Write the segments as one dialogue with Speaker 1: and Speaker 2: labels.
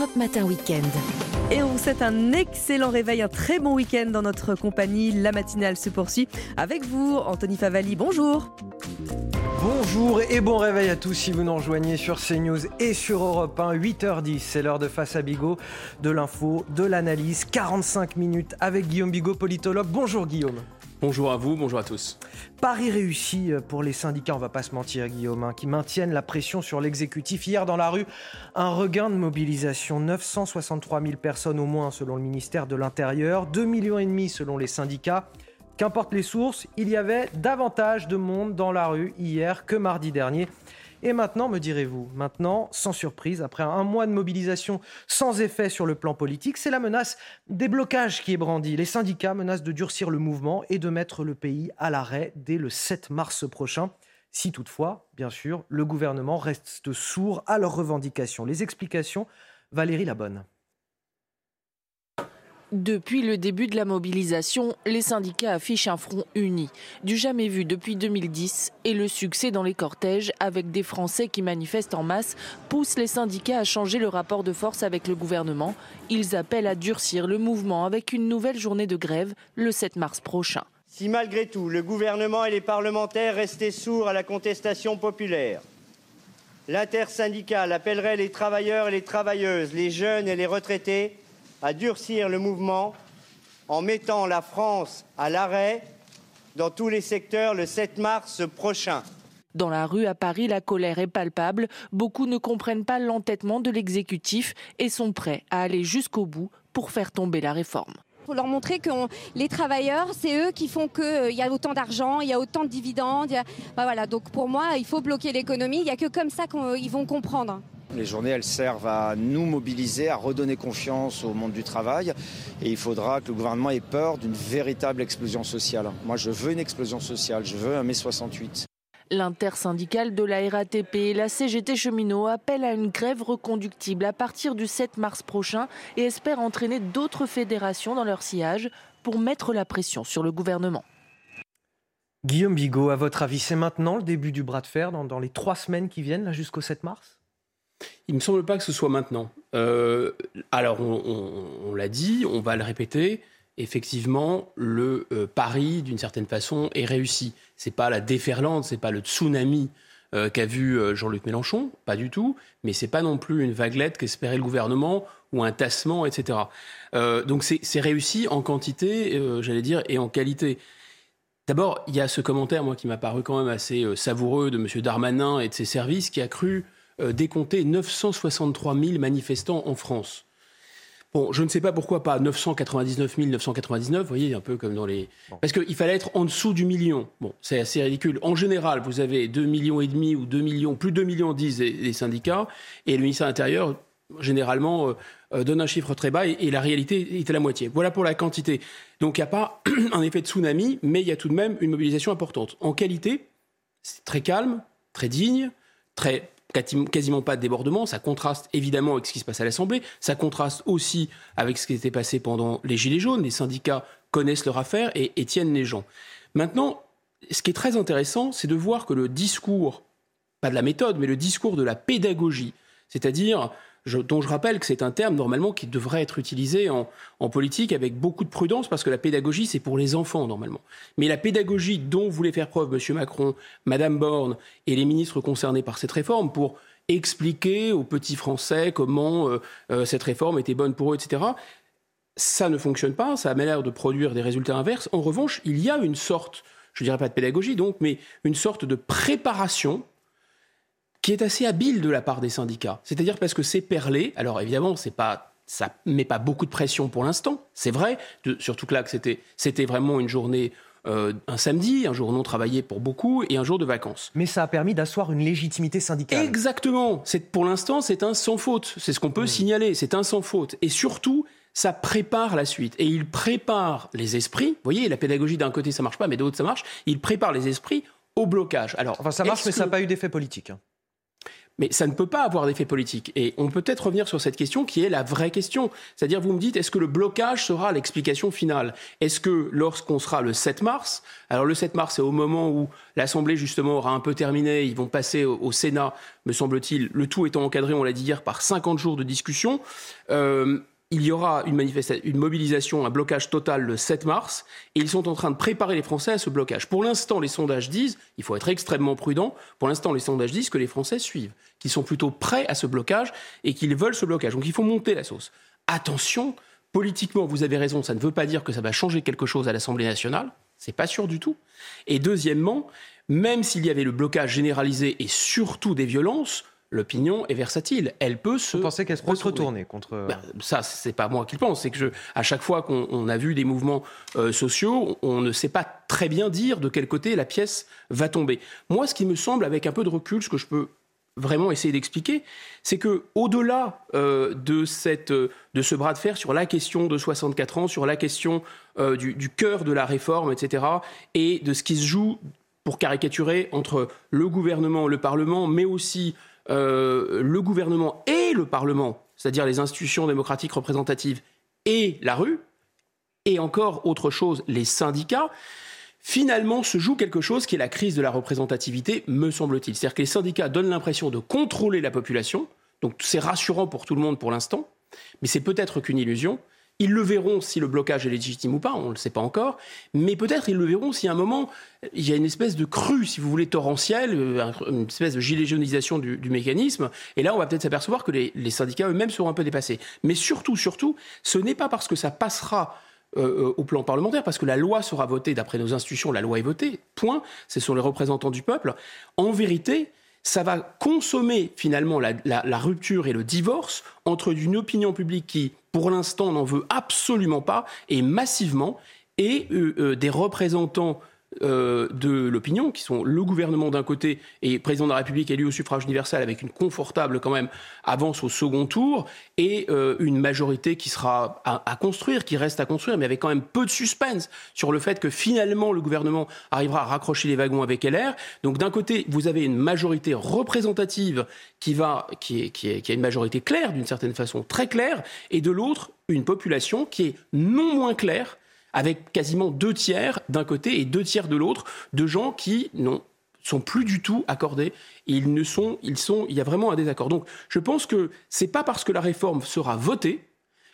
Speaker 1: Europe Matin Weekend.
Speaker 2: Et on vous souhaite un excellent réveil, un très bon week-end dans notre compagnie. La matinale se poursuit avec vous, Anthony Favali. Bonjour.
Speaker 3: Bonjour et bon réveil à tous si vous nous rejoignez sur CNews et sur Europe 1, 8h10, c'est l'heure de Face à Bigot, de l'info, de l'analyse, 45 minutes avec Guillaume Bigot, politologue. Bonjour Guillaume.
Speaker 4: Bonjour à vous, bonjour à tous.
Speaker 3: Paris réussi pour les syndicats, on va pas se mentir Guillaume, hein, qui maintiennent la pression sur l'exécutif. Hier dans la rue, un regain de mobilisation, 963 000 personnes au moins selon le ministère de l'Intérieur, 2,5 millions et demi selon les syndicats. Qu'importe les sources, il y avait davantage de monde dans la rue hier que mardi dernier. Et maintenant, me direz-vous, maintenant, sans surprise, après un mois de mobilisation sans effet sur le plan politique, c'est la menace des blocages qui est brandie. Les syndicats menacent de durcir le mouvement et de mettre le pays à l'arrêt dès le 7 mars prochain. Si toutefois, bien sûr, le gouvernement reste sourd à leurs revendications. Les explications, Valérie Labonne.
Speaker 5: Depuis le début de la mobilisation, les syndicats affichent un front uni, du jamais vu depuis 2010, et le succès dans les cortèges, avec des Français qui manifestent en masse, pousse les syndicats à changer le rapport de force avec le gouvernement. Ils appellent à durcir le mouvement avec une nouvelle journée de grève le 7 mars prochain.
Speaker 6: Si malgré tout le gouvernement et les parlementaires restaient sourds à la contestation populaire, l'intersyndicale appellerait les travailleurs et les travailleuses, les jeunes et les retraités à durcir le mouvement en mettant la France à l'arrêt dans tous les secteurs le 7 mars prochain.
Speaker 5: Dans la rue à Paris, la colère est palpable. Beaucoup ne comprennent pas l'entêtement de l'exécutif et sont prêts à aller jusqu'au bout pour faire tomber la réforme.
Speaker 7: Il faut leur montrer que les travailleurs, c'est eux qui font qu'il euh, y a autant d'argent, il y a autant de dividendes. Bah voilà, donc pour moi, il faut bloquer l'économie. Il n'y a que comme ça qu'ils vont comprendre.
Speaker 8: Les journées, elles servent à nous mobiliser, à redonner confiance au monde du travail. Et il faudra que le gouvernement ait peur d'une véritable explosion sociale. Moi, je veux une explosion sociale. Je veux un mai 68.
Speaker 5: L'intersyndicale de la RATP et la CGT cheminot appellent à une grève reconductible à partir du 7 mars prochain et espèrent entraîner d'autres fédérations dans leur sillage pour mettre la pression sur le gouvernement.
Speaker 3: Guillaume Bigot, à votre avis, c'est maintenant le début du bras de fer dans, dans les trois semaines qui viennent, jusqu'au 7 mars?
Speaker 4: Il me semble pas que ce soit maintenant. Euh, alors, on, l'a dit, on va le répéter. Effectivement, le euh, pari, d'une certaine façon, est réussi. C'est pas la déferlante, c'est pas le tsunami euh, qu'a vu Jean-Luc Mélenchon, pas du tout. Mais c'est pas non plus une vaguelette qu'espérait le gouvernement ou un tassement, etc. donc c'est réussi en quantité, j'allais dire, et en qualité. D'abord, il y a ce commentaire, moi, qui m'a paru quand même assez savoureux de M. Darmanin et de ses services, qui a cru euh, décompté 963 000 manifestants en France. Bon, je ne sais pas pourquoi pas 999 999, vous voyez, un peu comme dans les... Parce qu'il fallait être en dessous du million. Bon, c'est assez ridicule. En général, vous avez 2 millions et demi ou 2 millions, plus de 2 millions disent les, syndicats, et le ministère de l'Intérieur, généralement, euh, euh, donne un chiffre très bas, et, la réalité est à la moitié. Voilà pour la quantité. Donc il n'y a pas un effet de tsunami, mais il y a tout de même une mobilisation importante. En qualité, c'est très calme, très digne, très quasiment pas de débordement. Ça contraste évidemment avec ce qui se passe à l'Assemblée. Ça contraste aussi avec ce qui s'était passé pendant les Gilets jaunes. Les syndicats connaissent leur affaire et, et tiennent les gens. Maintenant, ce qui est très intéressant, c'est de voir que le discours, pas de la méthode, mais le discours de la pédagogie, c'est-à-dire dont je rappelle que c'est un terme normalement qui devrait être utilisé en, politique avec beaucoup de prudence parce que la pédagogie c'est pour les enfants normalement. Mais la pédagogie dont voulait faire preuve M. Macron, Mme Borne et les ministres concernés par cette réforme pour expliquer aux petits Français comment euh, euh, cette réforme était bonne pour eux, etc. Ça ne fonctionne pas, ça a l'air de produire des résultats inverses. En revanche, il y a une sorte, je ne dirais pas de pédagogie donc, mais une sorte de préparation qui est assez habile de la part des syndicats. C'est-à-dire parce que c'est perlé. Alors évidemment, c'est pas ça met pas beaucoup de pression pour l'instant, c'est vrai. surtout que là, c'était c'était vraiment une journée. Euh, un samedi, un jour non travaillé pour beaucoup et un jour de vacances.
Speaker 3: Mais ça a permis d'asseoir une légitimité syndicale.
Speaker 4: Exactement. C'est pour l'instant, c'est un sans faute. C'est ce qu'on peut mmh. signaler. C'est un sans faute. Et surtout, ça prépare la suite. Et il prépare les esprits. Vous voyez, la pédagogie d'un côté ça marche pas, mais de l'autre ça marche. Il prépare les esprits au blocage.
Speaker 3: Alors, enfin, ça marche, mais ça n'a pas eu d'effet politique. Hein.
Speaker 4: Mais ça ne peut pas avoir d'effet politique. Et on peut peut-être revenir sur cette question qui est la vraie question. C'est-à-dire, vous me dites, est-ce que le blocage sera l'explication finale? Est-ce que lorsqu'on sera le 7 mars, alors le 7 mars, c'est au moment où l'Assemblée, justement, aura un peu terminé, ils vont passer au, Sénat, me semble-t-il, le tout étant encadré, on l'a dit hier, par 50 jours de discussion. Euh, il y aura une, mobilisation, un blocage total le 7 mars, et ils sont en train de préparer les Français à ce blocage. Pour l'instant, les sondages disent, il faut être extrêmement prudent, pour l'instant, les sondages disent que les Français suivent, qu'ils sont plutôt prêts à ce blocage et qu'ils veulent ce blocage. Donc il faut monter la sauce. Attention, politiquement, vous avez raison, ça ne veut pas dire que ça va changer quelque chose à l'Assemblée nationale, c'est pas sûr du tout. Et deuxièmement, même s'il y avait le blocage généralisé et surtout des violences, l'opinion est versatile. Elle peut se.
Speaker 3: Vous pensez qu'elle peut se retourner contre.
Speaker 4: Ben, ça, c'est pas moi qui le pense. C'est que je, à chaque fois qu'on a vu des mouvements euh, sociaux, on ne sait pas très bien dire de quel côté la pièce va tomber. Moi, ce qui me semble, avec un peu de recul, ce que je peux vraiment essayer d'expliquer, c'est que au-delà euh, de, cette, de ce bras de fer sur la question de 64 ans, sur la question du, du cœur de la réforme, etc., et de ce qui se joue, pour caricaturer, entre le gouvernement, le Parlement, mais aussi euh, le gouvernement et le Parlement, c'est-à-dire les institutions démocratiques représentatives et la rue, et encore autre chose, les syndicats, finalement se joue quelque chose qui est la crise de la représentativité, me semble-t-il. C'est-à-dire que les syndicats donnent l'impression de contrôler la population, donc c'est rassurant pour tout le monde pour l'instant, mais c'est peut-être qu'une illusion. Ils le verront si le blocage est légitime ou pas, on ne le sait pas encore, mais peut-être ils le verront si à un moment il y a une espèce de crue, si vous voulez, torrentielle, euh, une espèce de gilet jaunisation du, mécanisme, et là on va peut-être s'apercevoir que les, syndicats eux-mêmes seront un peu dépassés. Mais surtout, surtout, ce n'est pas parce que ça passera euh, euh, au plan parlementaire, parce que la loi sera votée d'après nos institutions, la loi est votée, point, ce sont les représentants du peuple. En vérité, ça va consommer finalement la, rupture et le divorce entre une opinion publique qui, pour l'instant, n'en veut absolument pas, et massivement, et euh, euh, des représentants euh, de l'opinion, qui sont le gouvernement d'un côté et président de la République élu au suffrage universel avec une confortable quand même avance au second tour, et euh, une majorité qui sera à, construire, qui reste à construire, mais avec quand même peu de suspense sur le fait que finalement le gouvernement arrivera à raccrocher les wagons avec LR. Donc d'un côté, vous avez une majorité représentative qui va, qui est, qui est, qui a une majorité claire d'une certaine façon, très claire, et de l'autre, une population qui est non moins claire avec quasiment deux tiers d'un côté et deux tiers de l'autre de gens qui n'ont sont plus du tout accordés. ils ne sont, ils sont, il y a vraiment un désaccord. Donc, je pense que c'est pas parce que la réforme sera votée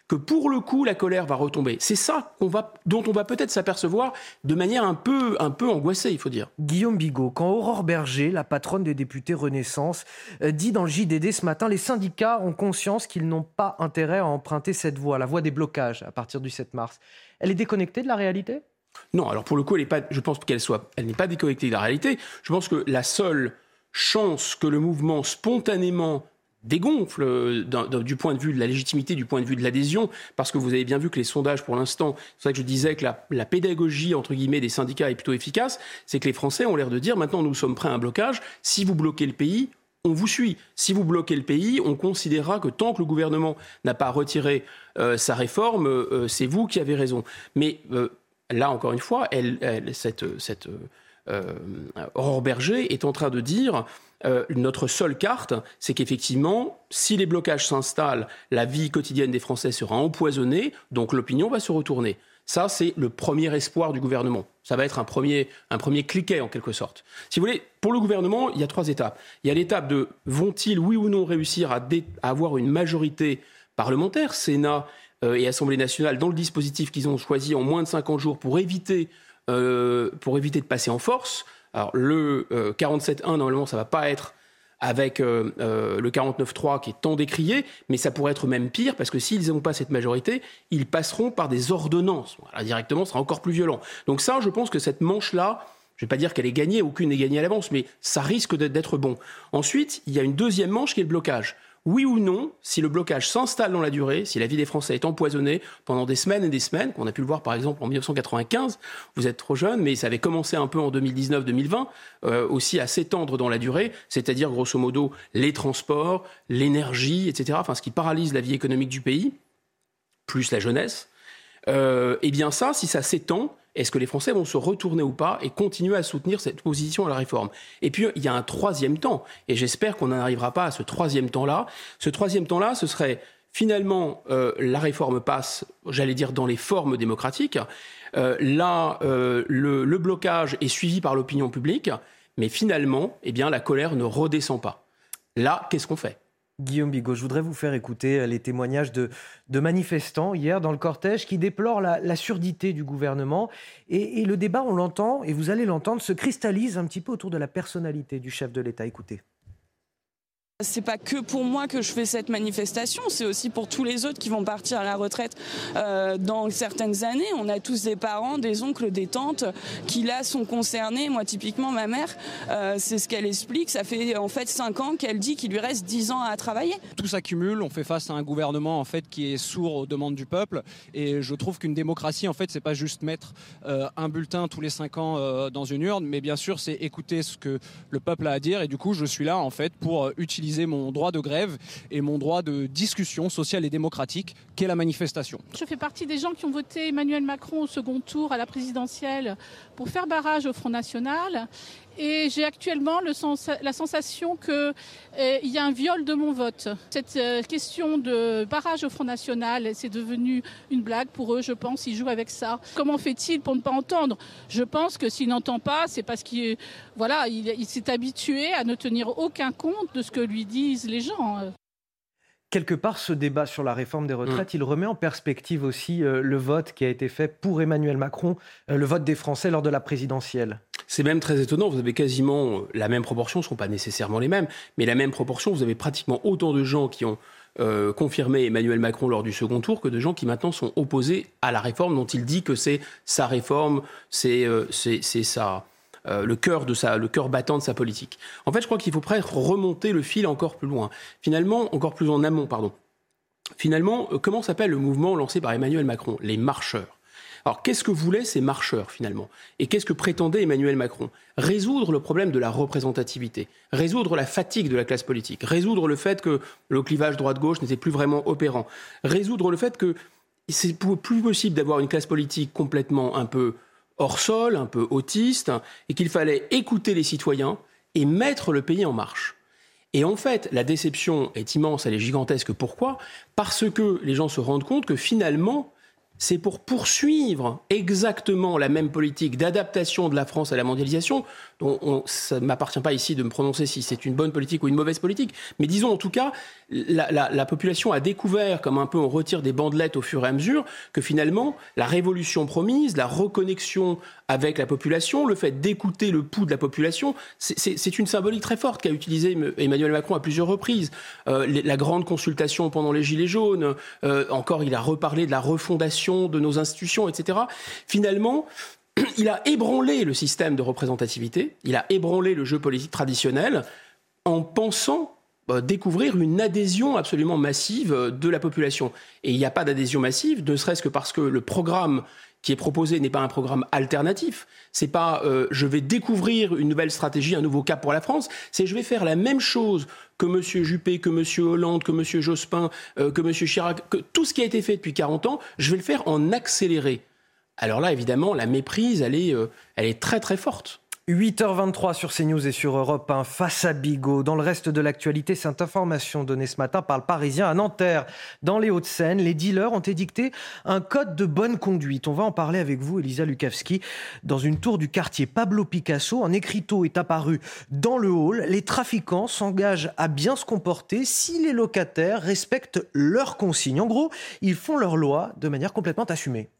Speaker 4: que pour le coup la colère va retomber. C'est ça va, dont on va peut-être s'apercevoir de manière un peu, un peu angoissée, il faut dire.
Speaker 3: Guillaume Bigot, quand Aurore Berger, la patronne des députés Renaissance, euh, dit dans le JDD ce matin, les syndicats ont conscience qu'ils n'ont pas intérêt à emprunter cette voie, la voie des blocages, à partir du 7 mars elle est déconnectée de la réalité?
Speaker 4: Non, alors pour le coup, elle pas, je pense qu'elle soit, elle n'est pas déconnectée de la réalité. Je pense que la seule chance que le mouvement spontanément dégonfle euh, du point de vue de la légitimité, du point de vue de l'adhésion, parce que vous avez bien vu que les sondages pour l'instant, c'est ça que je disais que la, pédagogie entre guillemets des syndicats est plutôt efficace, c'est que les Français ont l'air de dire maintenant nous sommes prêts à un blocage, si vous bloquez le pays, on vous suit. Si vous bloquez le pays, on considérera que tant que le gouvernement n'a pas retiré euh, sa réforme, euh, c'est vous qui avez raison. Mais là, encore une fois, cette Aurore Berger est en train de dire notre seule carte, c'est qu'effectivement, si les blocages s'installent, la vie quotidienne des Français sera empoisonnée, donc l'opinion va se retourner. Ça, c'est le premier espoir du gouvernement. Ça va être un premier, un premier cliquet en quelque sorte. Si vous voulez, pour le gouvernement, il y a trois étapes. Il y a l'étape de vont-ils, oui ou non, réussir à, avoir une majorité parlementaire, Sénat euh, et Assemblée nationale, dans le dispositif qu'ils ont choisi en moins de 50 jours pour éviter, euh, pour éviter de passer en force. Alors le 47.1, euh, normalement, ça va pas être avec euh, euh, le 49-3 qui est tant décrié, mais ça pourrait être même pire parce que s'ils n'ont pas cette majorité, ils passeront par des ordonnances. Voilà, directement, ce sera encore plus violent. Donc ça, je pense que cette manche-là, je ne vais pas dire qu'elle est gagnée, aucune n'est gagnée à l'avance, mais ça risque d'être bon. Ensuite, il y a une deuxième manche qui est le blocage oui ou non, si le blocage s'installe dans la durée, si la vie des Français est empoisonnée pendant des semaines et des semaines, qu'on a pu le voir par exemple en 1995, vous êtes trop jeune, mais ça avait commencé un peu en 2019-2020, euh, aussi à s'étendre dans la durée, c'est-à-dire grosso modo les transports, l'énergie, etc., enfin ce qui paralyse la vie économique du pays, plus la jeunesse, euh, eh bien ça, si ça s'étend, Est-ce que les Français vont se retourner ou pas et continuer à soutenir cette position à la réforme? Et puis, il y a un troisième temps, et j'espère qu'on n'en arrivera pas à ce troisième temps-là. Ce troisième temps-là, ce serait finalement, euh, la réforme passe, j'allais dire, dans les formes démocratiques. Euh, là, euh, le, blocage est suivi par l'opinion publique, mais finalement, eh bien, la colère ne redescend pas. Là, qu'est-ce qu'on fait?
Speaker 3: Guillaume Bigot, je voudrais vous faire écouter les témoignages de, manifestants hier dans le cortège qui déplorent la, surdité du gouvernement. Et, et le débat, on l'entend, et vous allez l'entendre, se cristallise un petit peu autour de la personnalité du chef de l'État. Écoutez.
Speaker 1: C'est pas que pour moi que je fais cette manifestation, c'est aussi pour tous les autres qui vont partir à la retraite euh, dans certaines années. On a tous des parents, des oncles, des tantes qui là sont concernés. Moi, typiquement, ma mère, euh, c'est ce qu'elle explique. Ça fait en fait cinq ans qu'elle dit qu'il lui reste dix ans à travailler.
Speaker 9: Tout s'accumule. On fait face à un gouvernement en fait qui est sourd aux demandes du peuple. Et je trouve qu'une démocratie, en fait, c'est pas juste mettre euh, un bulletin tous les cinq ans dans une urne, mais bien sûr, c'est écouter ce que le peuple a à dire. Et du coup, je suis là en fait pour utiliser mon droit de grève et mon droit de discussion sociale et démocratique qu'est la manifestation.
Speaker 10: Je fais partie des gens qui ont voté Emmanuel Macron au second tour à la présidentielle pour faire barrage au Front National et j'ai actuellement le sens, la sensation qu'il euh, y a un viol de mon vote. Cette euh, question de barrage au Front National, c'est devenu une blague pour eux, je pense. Ils jouent avec ça. Comment fait-il pour ne pas entendre? Je pense que s'il n'entend pas, c'est parce qu'il voilà, il s'est habitué à ne tenir aucun compte de ce que lui disent les gens
Speaker 3: quelque part, ce débat sur la réforme des retraites, mm. il remet en perspective aussi euh, le vote qui a été fait pour Emmanuel Macron, le vote des Français lors de la présidentielle.
Speaker 4: C'est même très étonnant. Vous avez quasiment euh, la même proportion, ce ne sont pas nécessairement les mêmes, mais la même proportion. Vous avez pratiquement autant de gens qui ont euh, confirmé Emmanuel Macron lors du second tour que de gens qui maintenant sont opposés à la réforme dont il dit que c'est sa réforme, c'est euh, le cœur de sa, le cœur battant de sa politique. En fait, je crois qu'il faut presque remonter le fil encore plus loin. Finalement, encore plus en amont, pardon. Finalement, comment s'appelle le mouvement lancé par Emmanuel Macron? Les marcheurs. Alors qu'est-ce que voulaient ces marcheurs finalement? Et qu'est-ce que prétendait Emmanuel Macron? Résoudre le problème de la représentativité, résoudre la fatigue de la classe politique, résoudre le fait que le clivage droite-gauche n'était plus vraiment opérant, résoudre le fait que c'est plus possible d'avoir une classe politique complètement un peu hors sol, un peu autiste, et qu'il fallait écouter les citoyens et mettre le pays en marche. Et en fait, la déception est immense, elle est gigantesque. Pourquoi? Parce que les gens se rendent compte que finalement, c'est pour poursuivre exactement la même politique d'adaptation de la France à la mondialisation, ça ne m'appartient pas ici de me prononcer si c'est une bonne politique ou une mauvaise politique, mais disons en tout cas, la, population a découvert, comme un peu on retire des bandelettes au fur et à mesure, que finalement, la révolution promise, la reconnexion avec la population, le fait d'écouter le pouls de la population, c'est une symbolique très forte qu'a utilisé Emmanuel Macron à plusieurs reprises. Euh, la grande consultation pendant les Gilets jaunes, euh, encore il a reparlé de la refondation de nos institutions, etc. Finalement, il a ébranlé le système de représentativité, il a ébranlé le jeu politique traditionnel en pensant euh, découvrir une adhésion absolument massive euh, de la population. Et il n'y a pas d'adhésion massive, ne serait-ce que parce que le programme qui est proposé n'est pas un programme alternatif. C'est pas euh, je vais découvrir une nouvelle stratégie, un nouveau cap pour la France. C'est je vais faire la même chose que M. Juppé, que M. Hollande, que M. Jospin, que M. Chirac, que tout ce qui a été fait depuis 40 ans, je vais le faire en accéléré. Alors là, évidemment, la méprise, elle est, elle est très très forte.
Speaker 3: 8h23 sur CNews et sur Europe 1, face à Bigot. Dans le reste de l'actualité, cette information donnée ce matin par le Parisien à Nanterre. Dans les Hauts-de-Seine, les dealers ont édicté un code de bonne conduite. On va en parler avec vous, Elisa Lukavski. Dans une tour du quartier Pablo Picasso, un écriteau est apparu dans le hall. Les trafiquants s'engagent à bien se comporter si les locataires respectent leurs consignes. En gros, ils font leur loi de manière complètement assumée.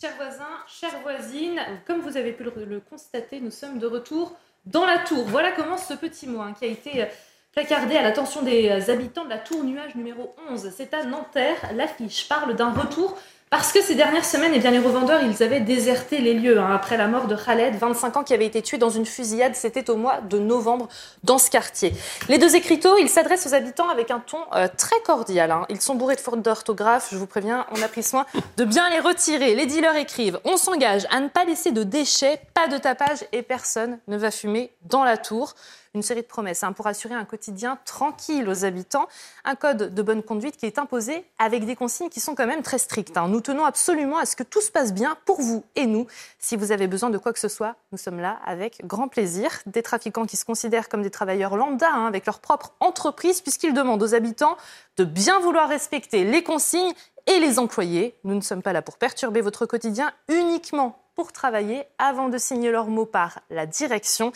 Speaker 11: Chers voisins, chères voisines, comme vous avez pu le, constater, nous sommes de retour dans la tour. Voilà comment ce petit mot hein, qui a été euh, placardé à l'attention des euh, habitants de la tour nuage numéro 11. C'est à Nanterre. L'affiche parle d'un retour parce que ces dernières semaines, eh bien, les revendeurs, ils avaient déserté les lieux hein, après la mort de Khaled, 25 ans, qui avait été tué dans une fusillade. C'était au mois de novembre dans ce quartier. Les deux écriteaux, ils s'adressent aux habitants avec un ton euh, très cordial. Hein. Ils sont bourrés de fautes d'orthographe. Je vous préviens, on a pris soin de bien les retirer. Les dealers écrivent On s'engage à ne pas laisser de déchets, pas de tapage et personne ne va fumer dans la tour. Une série de promesses hein, pour assurer un quotidien tranquille aux habitants, un code de bonne conduite qui est imposé avec des consignes qui sont quand même très strictes. Hein. Nous tenons absolument à ce que tout se passe bien pour vous et nous. Si vous avez besoin de quoi que ce soit, nous sommes là avec grand plaisir. Des trafiquants qui se considèrent comme des travailleurs lambda hein, avec leur propre entreprise puisqu'ils demandent aux habitants de bien vouloir respecter les consignes et les employés. Nous ne sommes pas là pour perturber votre quotidien, uniquement pour travailler avant de signer leurs mots par la direction.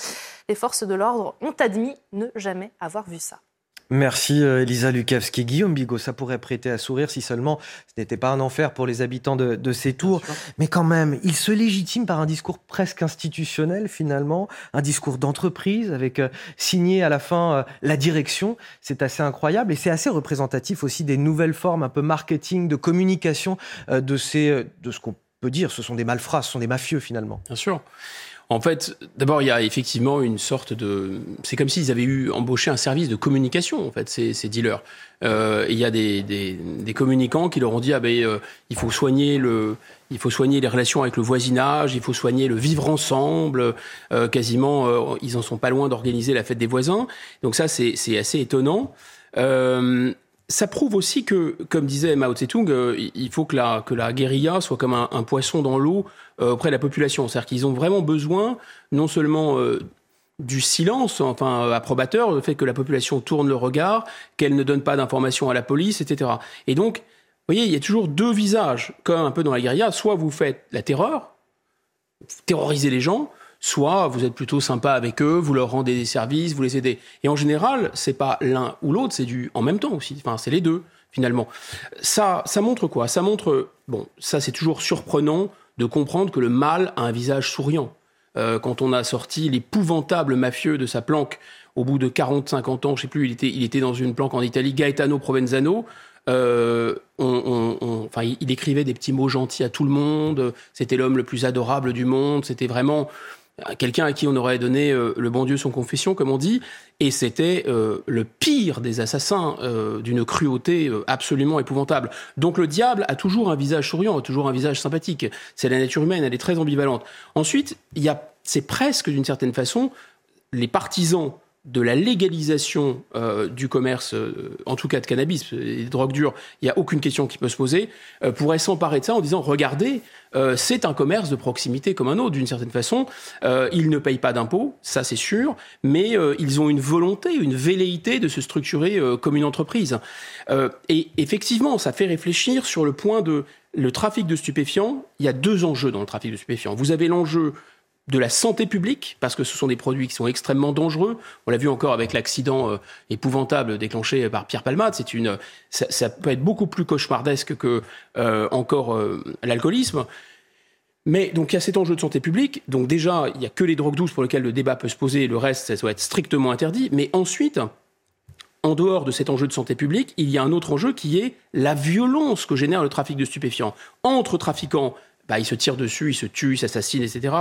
Speaker 11: Les forces de l'ordre ont admis ne jamais avoir vu ça.
Speaker 3: Merci euh, Elisa Lukavski. Guillaume Bigot, ça pourrait prêter à sourire si seulement ce n'était pas un enfer pour les habitants de, ces tours. Mais quand même, il se légitime par un discours presque institutionnel finalement, un discours d'entreprise avec euh, signé à la fin euh, la direction. C'est assez incroyable et c'est assez représentatif aussi des nouvelles formes un peu marketing, de communication de, ces, de ce qu'on peut dire, ce sont des malfrats, ce sont des mafieux finalement.
Speaker 4: Bien sûr. En fait, d'abord, il y a effectivement une sorte de. C'est comme s'ils avaient eu embauché un service de communication, en fait, ces, dealers. Euh, il y a des, des, communicants qui leur ont dit ah ben, euh, il faut soigner le. Il faut soigner les relations avec le voisinage, il faut soigner le vivre ensemble. Euh, quasiment, ils en sont pas loin d'organiser la fête des voisins. Donc ça, c'est assez étonnant ça prouve aussi que, comme disait Mao Tse-tung, euh, il faut que la, que la guérilla soit comme un, poisson dans l'eau euh, auprès de la population. C'est-à-dire qu'ils ont vraiment besoin non seulement euh, du silence, enfin approbateur, le fait que la population tourne le regard, qu'elle ne donne pas d'informations à la police, etc. Et donc, vous voyez, il y a toujours deux visages, comme un peu dans la guérilla. Soit vous faites la terreur, terrorisez les gens, soit vous êtes plutôt sympa avec eux, vous leur rendez des services, vous les aidez. Et en général, c'est pas l'un ou l'autre, c'est du en même temps aussi. Enfin, c'est les deux finalement. Ça, ça montre quoi? Ça montre bon, ça c'est toujours surprenant de comprendre que le mal a un visage souriant. Euh, quand on a sorti l'épouvantable mafieux de sa planque au bout de 40-50 ans, je sais plus, il était, il était dans une planque en Italie, Gaetano Provenzano. Euh, enfin, il écrivait des petits mots gentils à tout le monde. C'était l'homme le plus adorable du monde. C'était vraiment quelqu'un à qui on aurait donné euh, le bon Dieu son confession, comme on dit, et c'était euh, le pire des assassins, euh, d'une cruauté absolument épouvantable. Donc le diable a toujours un visage souriant, toujours un visage sympathique. C'est la nature humaine, elle est très ambivalente. Ensuite, il y a, c'est presque d'une certaine façon les partisans de la légalisation du commerce, en tout cas de cannabis, des drogues dures, il n'y a aucune question qui peut se poser, pourraient s'emparer de ça en disant regardez, euh, c'est un commerce de proximité comme un autre, d'une certaine façon. Euh, ils ne payent pas d'impôts, ça c'est sûr, mais euh, ils ont une volonté, une velléité de se structurer comme une entreprise. et effectivement, ça fait réfléchir sur le point de le trafic de stupéfiants. Il y a deux enjeux dans le trafic de stupéfiants. Vous avez l'enjeu de la santé publique, parce que ce sont des produits qui sont extrêmement dangereux. On l'a vu encore avec l'accident épouvantable déclenché par Pierre Palmade. C'est une, ça, peut être beaucoup plus cauchemardesque que encore l'alcoolisme. Mais donc il y a cet enjeu de santé publique. Donc déjà, il n'y a que les drogues douces pour lesquelles le débat peut se poser. Le reste, ça doit être strictement interdit. Mais ensuite, en dehors de cet enjeu de santé publique, il y a un autre enjeu qui est la violence que génère le trafic de stupéfiants. Entre trafiquants, bah, ils se tirent dessus, ils se tuent, ils s'assassinent, etc.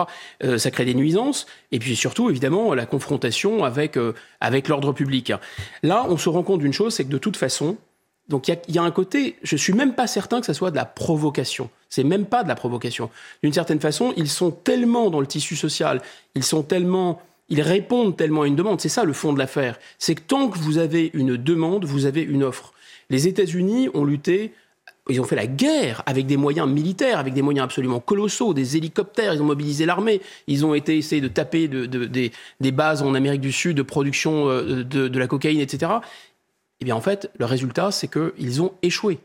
Speaker 4: Euh, ça crée des nuisances. Et puis surtout, évidemment, la confrontation avec, euh, avec l'ordre public. Là, on se rend compte d'une chose, c'est que de toute façon, donc il y, a un côté, je suis même pas certain que ça soit de la provocation. C'est même pas de la provocation. D'une certaine façon, ils sont tellement dans le tissu social, ils sont tellement, ils répondent tellement à une demande. C'est ça le fond de l'affaire. C'est que tant que vous avez une demande, vous avez une offre. Les États-Unis ont lutté ils ont fait la guerre avec des moyens militaires, avec des moyens absolument colossaux, des hélicoptères, ils ont mobilisé l'armée, ils ont été essayé de taper des, bases en Amérique du Sud de production euh, de, la cocaïne, etc. Eh bien, en fait, le résultat, c'est qu'ils ont échoué.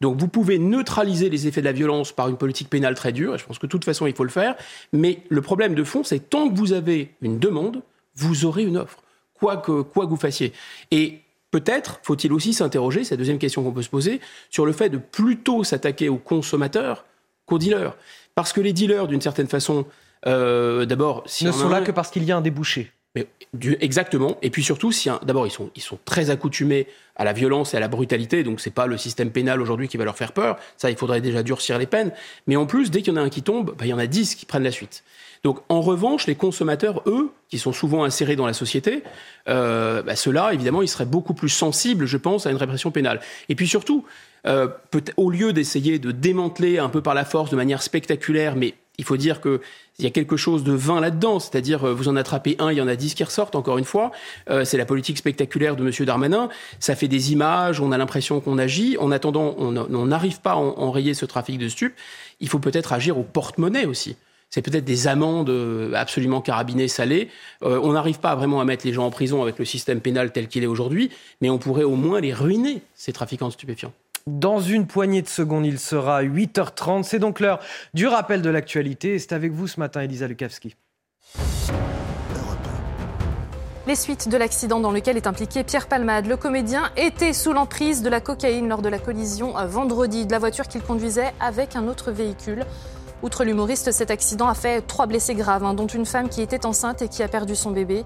Speaker 4: Donc, vous pouvez neutraliser les effets de la violence par une politique pénale très dure, et je pense que de toute façon, il faut le faire. Mais le problème de fond, c'est tant que vous avez une demande, vous aurez une offre, quoi que, quoi que vous fassiez. Et peut-être faut-il aussi s'interroger, c'est la deuxième question qu'on peut se poser, sur le fait de plutôt s'attaquer aux consommateurs qu'aux dealers. Parce que les dealers, d'une certaine façon, euh, d'abord...
Speaker 3: Si ne sont là que parce qu'il y a un débouché.
Speaker 4: Mais exactement. Et puis surtout, si d'abord, ils sont, ils sont très accoutumés à la violence et à la brutalité, donc c'est pas le système pénal aujourd'hui qui va leur faire peur. Ça, il faudrait déjà durcir les peines. Mais en plus, dès qu'il y en a un qui tombe, bah, il y en a dix qui prennent la suite. Donc en revanche, les consommateurs, eux, qui sont souvent insérés dans la société, euh, bah, ceux-là, évidemment, ils seraient beaucoup plus sensibles, je pense, à une répression pénale. Et puis surtout, euh, au lieu d'essayer de démanteler un peu par la force, de manière spectaculaire, mais il faut dire que il y a quelque chose de vain là-dedans, c'est-à-dire euh, vous en attrapez un, il y en a dix qui ressortent, encore une fois. Euh, c'est la politique spectaculaire de M. Darmanin. Ça fait des images, on a l'impression qu'on agit. En attendant, on n'arrive pas à enrayer ce trafic de stupes. Il faut peut-être agir au porte-monnaie aussi. C'est peut-être des amendes euh, absolument carabinées, salées. on n'arrive pas vraiment à mettre les gens en prison avec le système pénal tel qu'il est aujourd'hui, mais on pourrait au moins les ruiner, ces trafiquants de stupéfiants.
Speaker 3: Dans une poignée de secondes, il sera 8h30. C'est donc l'heure du rappel de l'actualité. C'est avec vous ce matin, Elisa Lukavski.
Speaker 11: Les suites de l'accident dans lequel est impliqué Pierre Palmade, le comédien, était sous l'emprise de la cocaïne lors de la collision vendredi de la voiture qu'il conduisait avec un autre véhicule. Outre l'humoriste, cet accident a fait trois blessés graves, hein, dont une femme qui était enceinte et qui a perdu son bébé.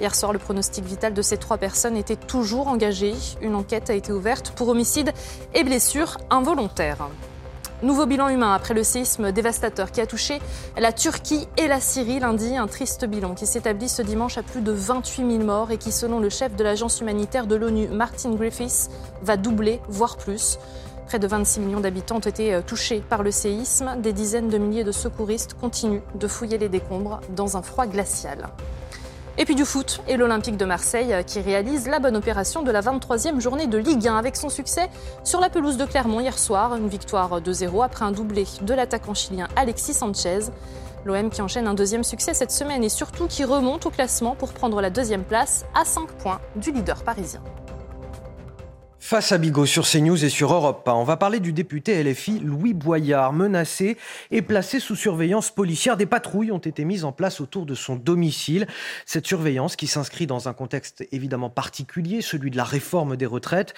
Speaker 11: Hier soir, le pronostic vital de ces trois personnes était toujours engagé. Une enquête a été ouverte pour homicide et blessures involontaires. Nouveau bilan humain après le séisme dévastateur qui a touché la Turquie et la Syrie lundi. Un triste bilan qui s'établit ce dimanche à plus de 28 000 morts et qui, selon le chef de l'agence humanitaire de l'ONU, Martin Griffiths, va doubler, voire plus. Près de 26 millions d'habitants ont été touchés par le séisme. Des dizaines de milliers de secouristes continuent de fouiller les décombres dans un froid glacial. Et puis du foot et l'Olympique de Marseille euh, qui réalise la bonne opération de la 23e journée de Ligue 1 avec son succès sur la pelouse de Clermont hier soir. Une victoire 2-0 après un doublé de l'attaquant chilien Alexis Sanchez. L'OM qui enchaîne un deuxième succès cette semaine et surtout qui remonte au classement pour prendre la deuxième place à 5 points du leader parisien.
Speaker 3: Face à Bigot sur CNews et sur Europe 1, on va parler du député LFI Louis Boyard, menacé et placé sous surveillance policière. Des patrouilles ont été mises en place autour de son domicile. Cette surveillance qui s'inscrit dans un contexte évidemment particulier, celui de la réforme des retraites,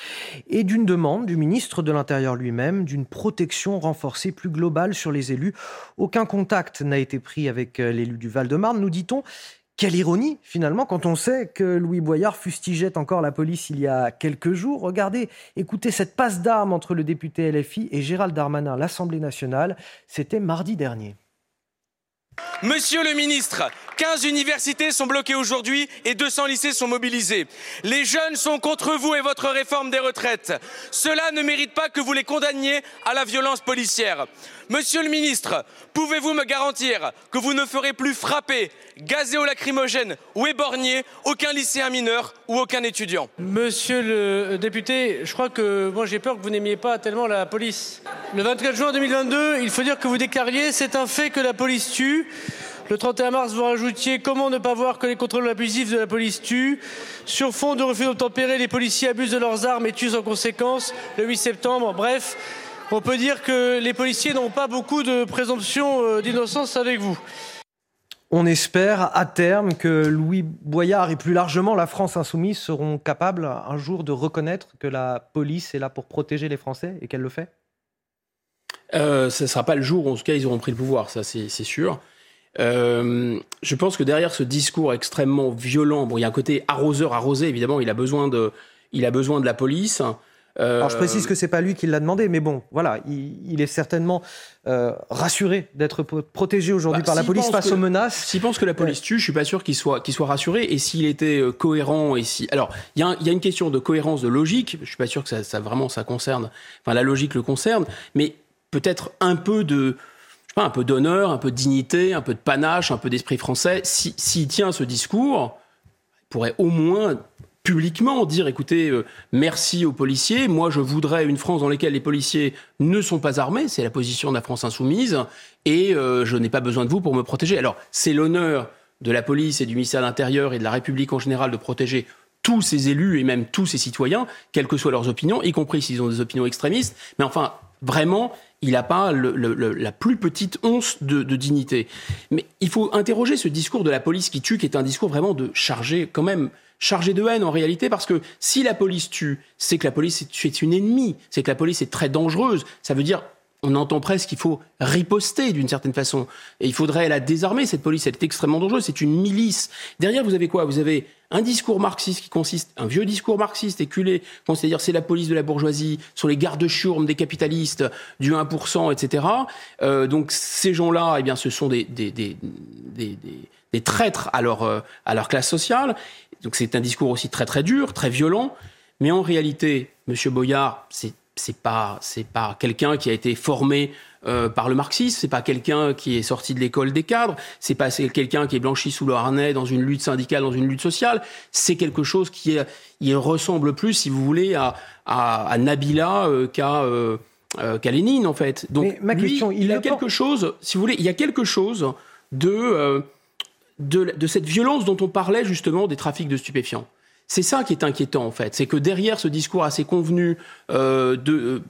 Speaker 3: et d'une demande du ministre de l'Intérieur lui-même d'une protection renforcée plus globale sur les élus. Aucun contact n'a été pris avec euh, l'élu du Val-de-Marne, nous dit-on. Quelle ironie, finalement, quand on sait que Louis Boyard fustigeait encore la police il y a quelques jours. Regardez, écoutez cette passe d'armes entre le député LFI et Gérald Darmanin l'Assemblée nationale. C'était mardi dernier.
Speaker 12: Monsieur le ministre, 15 universités sont bloquées aujourd'hui et 200 lycées sont mobilisés. Les jeunes sont contre vous et votre réforme des retraites. Cela ne mérite pas que vous les condamniez à la violence policière. Monsieur le ministre, pouvez-vous me garantir que vous ne ferez plus frapper, gazer au lacrymogène ou éborgner aucun lycéen mineur ou aucun étudiant?
Speaker 13: Monsieur le député, je crois que moi j'ai peur que vous n'aimiez pas tellement la police. Le 24 juin 2022, il faut dire que vous déclariez c'est un fait que la police tue. Le 31 mars, vous rajoutiez comment ne pas voir que les contrôles abusifs de la police tuent. Sur fond de refus d'obtempérer, les policiers abusent de leurs armes et tuent en conséquence. Le 8 septembre, bref, on peut dire que les policiers n'ont pas beaucoup de présomption euh, d'innocence avec vous.
Speaker 3: On espère à terme que Louis Boyard et plus largement la France insoumise seront capables un jour de reconnaître que la police est là pour protéger les Français et qu'elle le fait
Speaker 4: euh, Ce ne sera pas le jour où, en tout cas, ils auront pris le pouvoir, ça c'est sûr. Euh, je pense que derrière ce discours extrêmement violent, bon, il y a un côté arroseur arrosé, évidemment, il a besoin de, il a besoin de la police.
Speaker 3: Euh, Alors je précise que c'est pas lui qui l'a demandé, mais bon, voilà, il, est certainement euh, rassuré d'être protégé aujourd'hui bah, par la police face aux menaces.
Speaker 4: S'il pense que la police tue, je suis pas sûr qu'il soit, qu'il soit rassuré. Et s'il était cohérent, et si, alors il y, y, a une question de cohérence, de logique. Je suis pas sûr que ça, ça vraiment ça concerne, enfin la logique le concerne, mais peut-être un peu de un peu d'honneur, un peu de dignité, un peu de panache, un peu d'esprit français. S'il si, tient ce discours, il pourrait au moins publiquement dire écoutez, euh, merci aux policiers. Moi, je voudrais une France dans laquelle les policiers ne sont pas armés. C'est la position de la France insoumise. Et euh, je n'ai pas besoin de vous pour me protéger. Alors, c'est l'honneur de la police et du ministère de l'Intérieur et de la République en général de protéger tous ces élus et même tous ces citoyens, quelles que soient leurs opinions, y compris s'ils ont des opinions extrémistes. Mais enfin, vraiment, il n'a pas la plus petite once de, dignité. Mais il faut interroger ce discours de la police qui tue, qui est un discours vraiment de chargé, quand même, chargé de haine en réalité, parce que si la police tue, c'est que la police est une ennemie, c'est que la police est très dangereuse. Ça veut dire on entend presque qu'il faut riposter d'une certaine façon. Et il faudrait la désarmer, cette police. Elle est extrêmement dangereuse. C'est une milice. Derrière, vous avez quoi? Vous avez un discours marxiste qui consiste, un vieux discours marxiste éculé, c'est-à-dire c'est la police de la bourgeoisie, sur les gardes-chiourmes des capitalistes, du 1%, etc. Euh, donc ces gens-là, eh bien, ce sont des, des, des, des traîtres à leur, euh, à leur classe sociale. Donc c'est un discours aussi très très dur, très violent. Mais en réalité, M. Boyard, c'est c'est pas c'est pas quelqu'un qui a été formé euh, par le marxisme, c'est pas quelqu'un qui est sorti de l'école des cadres, c'est pas quelqu'un qui est blanchi sous le harnais dans une lutte syndicale, dans une lutte sociale. C'est quelque chose qui est, il ressemble plus, si vous voulez, à, à, Nabila euh, qu'à euh, qu'à Lénine en fait. Donc ma question, il, a quelque chose, si vous voulez, il y a quelque chose de, de de cette violence dont on parlait justement des trafics de stupéfiants. C'est ça qui est inquiétant en fait, c'est que derrière ce discours assez convenu euh, de euh,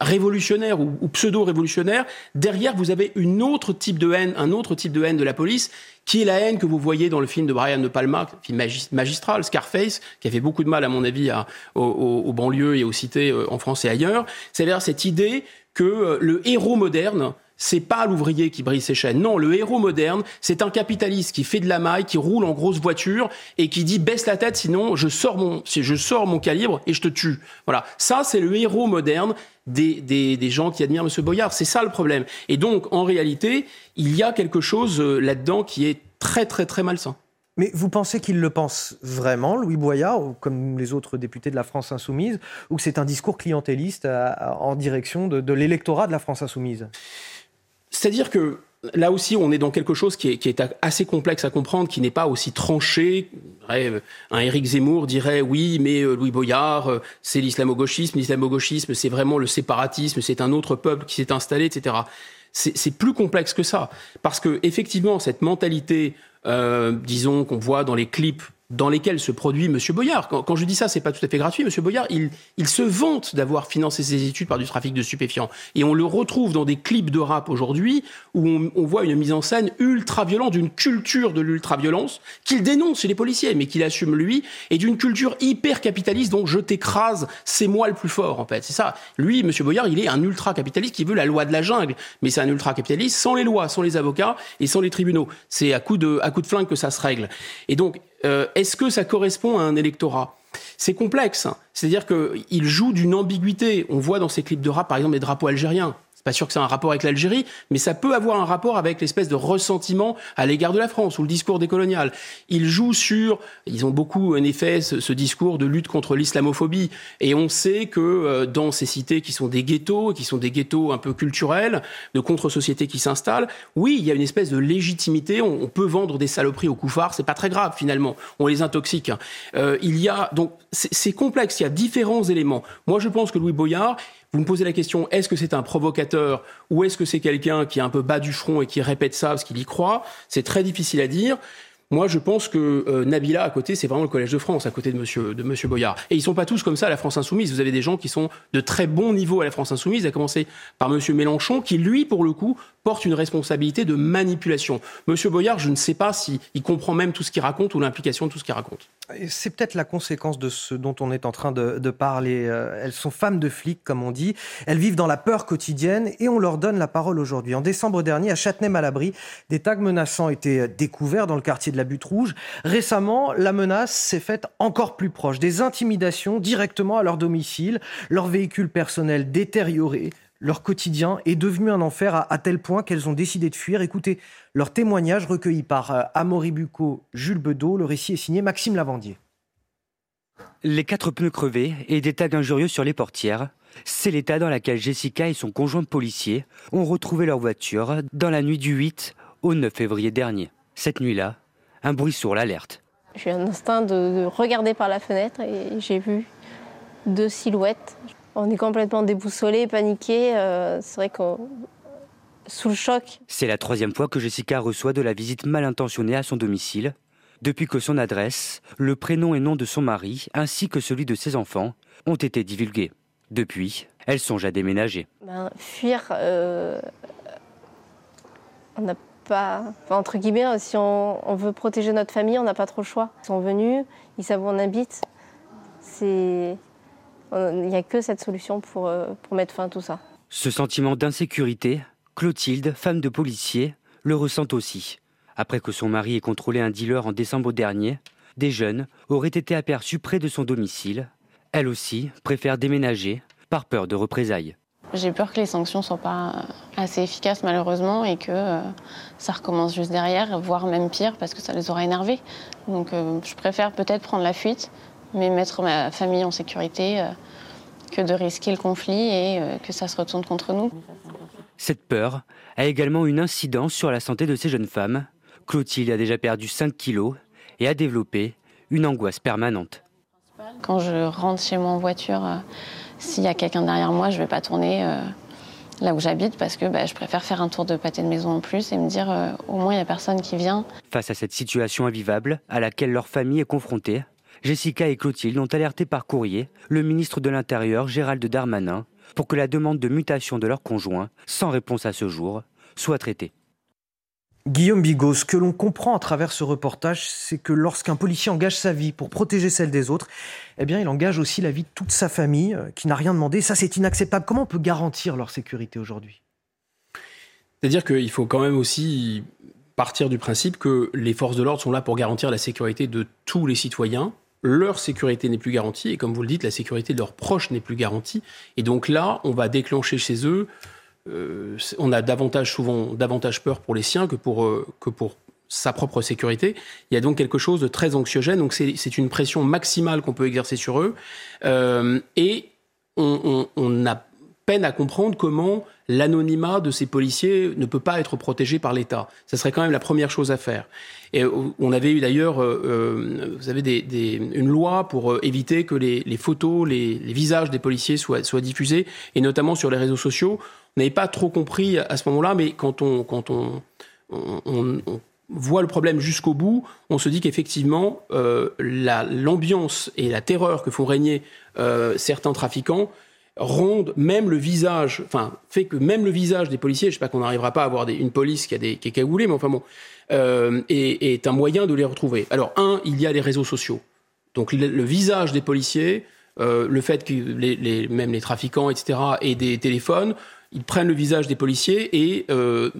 Speaker 4: révolutionnaire ou, pseudo-révolutionnaire, derrière vous avez une autre type de haine, un autre type de haine de la police, qui est la haine que vous voyez dans le film de Brian De Palma, film magistral, Scarface, qui a fait beaucoup de mal à mon avis à, aux, banlieues et aux cités euh, en France et ailleurs. C'est-à-dire cette idée que le héros moderne c'est pas l'ouvrier qui brise ses chaînes. Non, le héros moderne, c'est un capitaliste qui fait de la maille, qui roule en grosse voiture et qui dit baisse la tête, sinon je sors mon, je sors mon calibre et je te tue. Voilà. Ça, c'est le héros moderne des, des, gens qui admirent M. Boyard. C'est ça le problème. Et donc, en réalité, il y a quelque chose euh, là-dedans qui est très, très, très malsain.
Speaker 3: Mais vous pensez qu'il le pense vraiment, Louis Boyard, ou comme les autres députés de la France insoumise, ou que c'est un discours clientéliste euh, en direction de l'électorat de la France insoumise?
Speaker 4: C'est-à-dire que là aussi, on est dans quelque chose qui est, assez complexe à comprendre, qui n'est pas aussi tranché. Un Éric Zemmour dirait oui, mais euh, Louis Boyard, euh, c'est l'islamo-gauchisme. L'islamo-gauchisme, c'est vraiment le séparatisme, c'est un autre peuple qui s'est installé, etc. C'est plus complexe que ça, parce que effectivement, cette mentalité, euh, disons qu'on voit dans les clips dans lesquels se produit M. Boyard. Quand, je dis ça, c'est pas tout à fait gratuit. M. Boyard, il, il se vante d'avoir financé ses études par du trafic de stupéfiants. Et on le retrouve dans des clips de rap aujourd'hui où on, on, voit une mise en scène ultra-violente, d'une culture de l'ultra-violence qu'il dénonce chez les policiers, mais qu'il assume lui, et d'une culture hyper-capitaliste dont je t'écrase, c'est moi le plus fort, en fait. C'est ça. Lui, M. Boyard, il est un ultra-capitaliste qui veut la loi de la jungle. Mais c'est un ultra-capitaliste sans les lois, sans les avocats et sans les tribunaux. C'est à à coup de flingue que ça se règle. Et donc, euh, est-ce que ça correspond à un électorat? C'est complexe. C'est-à-dire qu'il joue d'une ambiguïté. On voit dans ces clips de rap, par exemple, les drapeaux algériens pas sûr que c'est un rapport avec l'Algérie, mais ça peut avoir un rapport avec l'espèce de ressentiment à l'égard de la France ou le discours décolonial. Ils jouent sur, ils ont beaucoup en effet ce, discours de lutte contre l'islamophobie, et on sait que euh, dans ces cités qui sont des ghettos, qui sont des ghettos un peu culturels, de contre-sociétés qui s'installent, oui, il y a une espèce de légitimité. On, peut vendre des saloperies aux couffards, c'est pas très grave finalement. On les intoxique. Euh, il y a donc c'est complexe. Il y a différents éléments. Moi, je pense que Louis Boyard vous me posez la question, est-ce que c'est un provocateur ou est-ce que c'est quelqu'un qui est un peu bas du front et qui répète ça parce qu'il y croit? C'est très difficile à dire. Moi, je pense que euh, Nabila, à côté, c'est vraiment le Collège de France, à côté de Monsieur, de Boyard. Et ils sont pas tous comme ça à la France Insoumise. Vous avez des gens qui sont de très bon niveau à la France Insoumise, à commencer par Monsieur Mélenchon, qui, lui, pour le coup, porte une responsabilité de manipulation. Monsieur Boyard, je ne sais pas s'il comprend même tout ce qu'il raconte ou l'implication de tout ce qu'il raconte.
Speaker 3: C'est peut-être la conséquence de ce dont on est en train de, parler. Euh, elles sont femmes de flics, comme on dit. Elles vivent dans la peur quotidienne et on leur donne la parole aujourd'hui. En décembre dernier, à Châtenay-Malabry, des tags menaçants étaient découverts dans le quartier de la Butte Rouge. Récemment, la menace s'est faite encore plus proche. Des intimidations directement à leur domicile, leur véhicule personnel détérioré, leur quotidien est devenu un enfer à, tel point qu'elles ont décidé de fuir. Écoutez leur témoignage recueilli par euh, Amaury Bucco, Jules Bedeau. Le récit est signé Maxime Lavandier.
Speaker 14: Les quatre pneus crevés et des tags injurieux sur les portières. C'est l'état dans lequel Jessica et son conjoint policier ont retrouvé leur voiture dans la nuit du 8 au 9 février dernier. Cette nuit-là, un bruit sourd l'alerte.
Speaker 15: J'ai un instinct de regarder par la fenêtre et j'ai vu deux silhouettes on est complètement déboussolé, paniqué. Euh, c'est vrai qu'on sous le choc.
Speaker 14: C'est la troisième fois que Jessica reçoit de la visite mal intentionnée à son domicile, depuis que son adresse, le prénom et nom de son mari, ainsi que celui de ses enfants, ont été divulgués. Depuis, elle songe à déménager.
Speaker 15: Ben, fuir, euh, on n'a entre guillemets, si on, veut protéger notre famille, on n'a pas trop le choix. Ils sont venus, ils savent où on habite. Il n'y a que cette solution pour, euh, pour mettre fin à tout ça.
Speaker 14: Ce sentiment d'insécurité, Clotilde, femme de policier, le ressent aussi. Après que son mari ait contrôlé un dealer en décembre dernier, des jeunes auraient été aperçus près de son domicile. Elle aussi préfère déménager par peur de représailles.
Speaker 15: J'ai peur que les sanctions ne soient pas assez efficaces malheureusement et que euh, ça recommence juste derrière, voire même pire parce que ça les aura énervés. Donc euh, je préfère peut-être prendre la fuite mais mettre ma famille en sécurité euh,
Speaker 16: que de risquer le conflit et que ça se retourne contre nous.
Speaker 14: Cette peur a également une incidence sur la santé de ces jeunes femmes. Clotilde a déjà perdu 5 kilos et a développé une angoisse permanente.
Speaker 16: Quand je rentre chez moi en voiture, euh, s'il y a quelqu'un derrière moi, je ne vais pas tourner euh, là où j'habite parce que bah, je préfère faire un tour de pâté de maison en plus et me dire euh, au moins il n'y a personne qui vient.
Speaker 14: Face à cette situation invivable à laquelle leur famille est confrontée, Jessica et Clotilde ont alerté par courrier le ministre de l'Intérieur Gérald Darmanin pour que la demande de mutation de leur conjoint, sans réponse à ce jour, soit traitée.
Speaker 3: Guillaume Bigot, ce que l'on comprend à travers ce reportage, c'est que lorsqu'un policier engage sa vie pour protéger celle des autres, eh bien, il engage aussi la vie de toute sa famille euh, qui n'a rien demandé. Ça, c'est inacceptable. Comment on peut garantir leur sécurité aujourd'hui?
Speaker 4: C'est-à-dire qu'il faut quand même aussi partir du principe que les forces de l'ordre sont là pour garantir la sécurité de tous les citoyens. Leur sécurité n'est plus garantie et comme vous le dites, la sécurité de leurs proches n'est plus garantie. Et donc là, on va déclencher chez eux euh, on a davantage souvent davantage peur pour les siens que pour, euh, que pour sa propre sécurité. Il y a donc quelque chose de très anxiogène. Donc c'est une pression maximale qu'on peut exercer sur eux. Euh, et on, a peine à comprendre comment l'anonymat de ces policiers ne peut pas être protégé par l'État. Ce serait quand même la première chose à faire. Et on avait eu d'ailleurs, vous avez des, une loi pour éviter que les, les photos, les, les, visages des policiers soient, soient diffusés, et notamment sur les réseaux sociaux n'avait pas trop compris à ce moment-là, mais quand on, quand on, on, voit le problème jusqu'au bout, on se dit qu'effectivement, euh, l'ambiance et la terreur que font régner euh, certains trafiquants rendent même le visage, enfin, fait que même le visage des policiers, je sais pas qu'on n'arrivera pas à avoir des, une police qui a des qui est cagoulée, mais enfin bon, euh, est, est, un moyen de les retrouver. Alors, un, il y a les réseaux sociaux. Donc, le, visage des policiers, le fait que les, même les trafiquants, etc., aient des téléphones, ils prennent le visage des policiers et euh,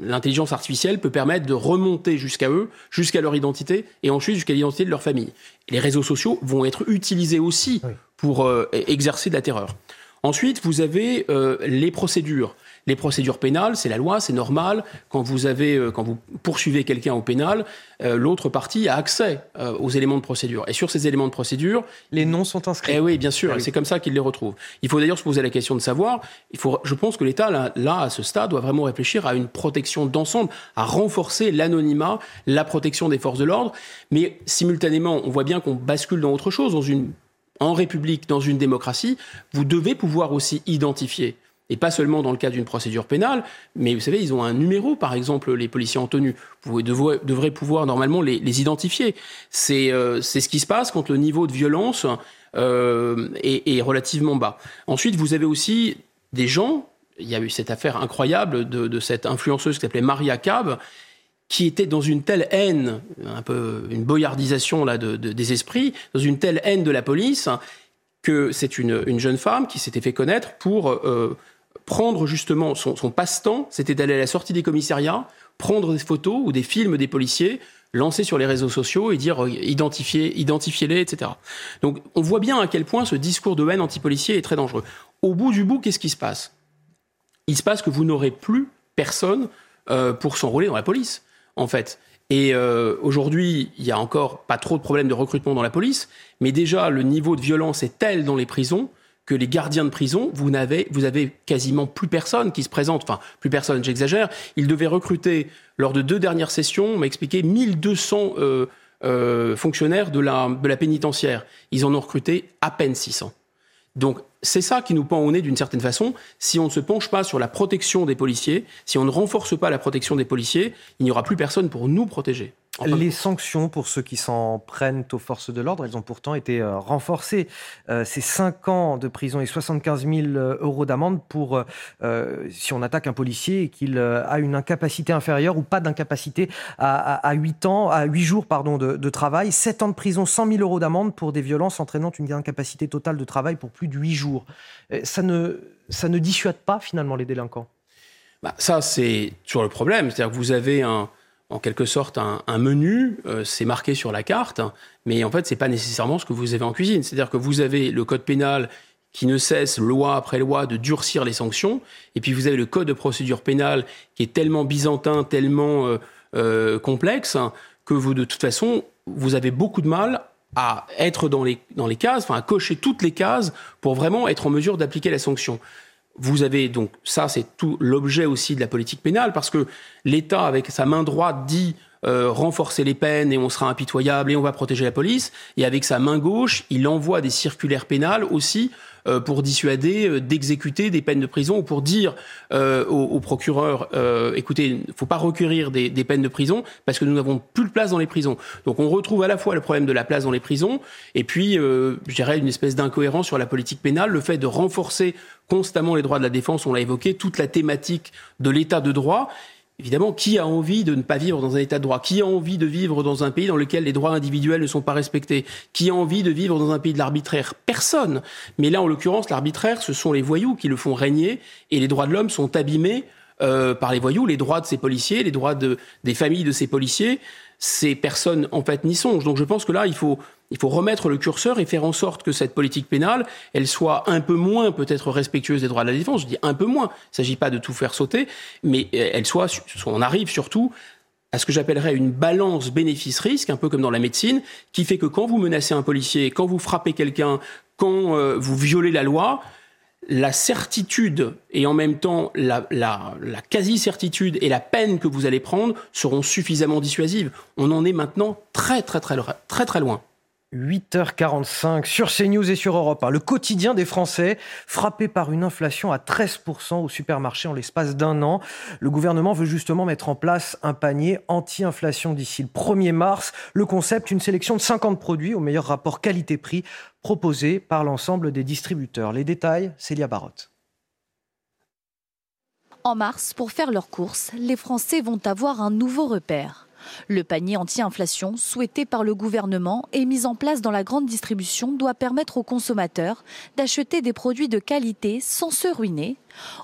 Speaker 4: l'intelligence artificielle peut permettre de remonter jusqu'à eux, jusqu'à leur identité et ensuite jusqu'à l'identité de leur famille. les réseaux sociaux vont être utilisés aussi pour euh, exercer de la terreur. Ensuite, vous avez euh, les procédures. Les procédures pénales, c'est la loi, c'est normal. Quand vous avez, euh, quand vous poursuivez quelqu'un au pénal, euh, l'autre partie a accès euh, aux éléments de procédure. Et sur ces éléments de procédure,
Speaker 3: les noms sont inscrits.
Speaker 4: Eh oui, bien sûr. Ah c'est comme ça qu'il les retrouve. Il faut d'ailleurs se poser la question de savoir. Il faut, je pense que l'État là, là, à ce stade, doit vraiment réfléchir à une protection d'ensemble, à renforcer l'anonymat, la protection des forces de l'ordre. Mais simultanément, on voit bien qu'on bascule dans autre chose, dans une en République, dans une démocratie, vous devez pouvoir aussi identifier et pas seulement dans le cas d'une procédure pénale, mais vous savez, ils ont un numéro, par exemple, les policiers en tenue. Vous devrez, pouvoir normalement les, identifier. Euh, c'est ce qui se passe quand le niveau de violence euh, est, relativement bas. Ensuite, vous avez aussi des gens, il y a eu cette affaire incroyable de, cette influenceuse qui s'appelait Maria Cab, qui était dans une telle haine, un peu une boyardisation là, de, des esprits, dans une telle haine de la police, que c'est une, jeune femme qui s'était fait connaître pour... Euh, prendre justement son, passe-temps, c'était d'aller à la sortie des commissariats, prendre des photos ou des films des policiers, lancer sur les réseaux sociaux et dire euh, identifiez, identifiez-les, etc. Donc on voit bien à quel point ce discours de haine anti-policier est très dangereux. Au bout du bout, qu'est-ce qui se passe? Il se passe que vous n'aurez plus personne euh, pour s'enrôler dans la police, en fait. Et euh, aujourd'hui, il y a encore pas trop de problèmes de recrutement dans la police, mais déjà le niveau de violence est tel dans les prisons que les gardiens de prison, vous n'avez, vous avez quasiment plus personne qui se présente. Enfin, plus personne, j'exagère. Ils devaient recruter, lors de deux dernières sessions, on m'a expliqué, 1200 euh, euh, fonctionnaires de la, de la pénitentiaire. Ils en ont recruté à peine 600. Donc, c'est ça qui nous pend au nez d'une certaine façon. Si on ne se penche pas sur la protection des policiers, si on ne renforce pas la protection des policiers, il n'y aura plus personne pour nous protéger.
Speaker 3: Les sanctions pour ceux qui s'en prennent aux forces de l'ordre, elles ont pourtant été euh, renforcées. Euh, c'est 5 ans de prison et 75 000 euh, euros d'amende pour si on attaque un policier et qu'il a une incapacité inférieure ou pas d'incapacité à, 8 ans, à 8 jours pardon, de, travail. 7 ans de prison, 100 000 euros d'amende pour des violences entraînant une incapacité totale de travail pour plus de 8 jours. Ça ne, ça ne dissuade pas finalement les délinquants?
Speaker 4: Bah, Ça, c'est sur le problème. C'est-à-dire que vous avez un en quelque sorte un, menu, euh, c'est marqué sur la carte, mais en fait, c'est pas nécessairement ce que vous avez en cuisine. C'est-à-dire que vous avez le code pénal qui ne cesse, loi après loi, de durcir les sanctions, et puis vous avez le code de procédure pénale qui est tellement byzantin, tellement euh, euh, complexe, que vous, de toute façon, vous avez beaucoup de mal à être dans les, dans les cases, enfin à cocher toutes les cases pour vraiment être en mesure d'appliquer la sanction. Vous avez donc, ça c'est tout l'objet aussi de la politique pénale, parce que l'État, avec sa main droite, dit euh, renforcer les peines et on sera impitoyable et on va protéger la police. Et avec sa main gauche, il envoie des circulaires pénales aussi pour dissuader euh, d'exécuter des peines de prison ou pour dire aux, procureurs écoutez, il ne faut pas requérir des, des, peines de prison parce que nous n'avons plus de place dans les prisons. Donc on retrouve à la fois le problème de la place dans les prisons et puis, je dirais, une espèce d'incohérence sur la politique pénale, le fait de renforcer constamment les droits de la défense, on l'a évoqué, toute la thématique de l'état de droit Évidemment, qui a envie de ne pas vivre dans un état de droit? Qui a envie de vivre dans un pays dans lequel les droits individuels ne sont pas respectés? Qui a envie de vivre dans un pays de l'arbitraire? Personne. Mais là, en l'occurrence, l'arbitraire, ce sont les voyous qui le font régner et les droits de l'homme sont abîmés euh, par les voyous, les droits de ces policiers, les droits de, des familles de ces policiers. Ces personnes, en fait, n'y songent. Donc je pense que là, il faut il faut remettre le curseur et faire en sorte que cette politique pénale, elle soit un peu moins peut-être respectueuse des droits de la défense. Je dis un peu moins. Il ne s'agit pas de tout faire sauter, mais euh, elle soit, on arrive surtout à ce que j'appellerais une balance bénéfice-risque, un peu comme dans la médecine, qui fait que quand vous menacez un policier, quand vous frappez quelqu'un, quand euh, vous violez la loi, la certitude et en même temps la, quasi-certitude et la peine que vous allez prendre seront suffisamment dissuasives. On en est maintenant très très très très très loin.
Speaker 3: 8h45 sur CNews et sur Europe Le quotidien des Français frappé par une inflation à 13% au supermarché en l'espace d'un an. Le gouvernement veut justement mettre en place un panier anti-inflation d'ici le 1er mars. Le concept, une sélection de 50 produits au meilleur rapport qualité-prix proposé par l'ensemble des distributeurs. Les détails, Célia Barotte.
Speaker 17: En mars, pour faire leurs courses, les Français vont avoir un nouveau repère le panier anti-inflation souhaité par le gouvernement et mis en place dans la grande distribution doit permettre aux consommateurs d'acheter des produits de qualité sans se ruiner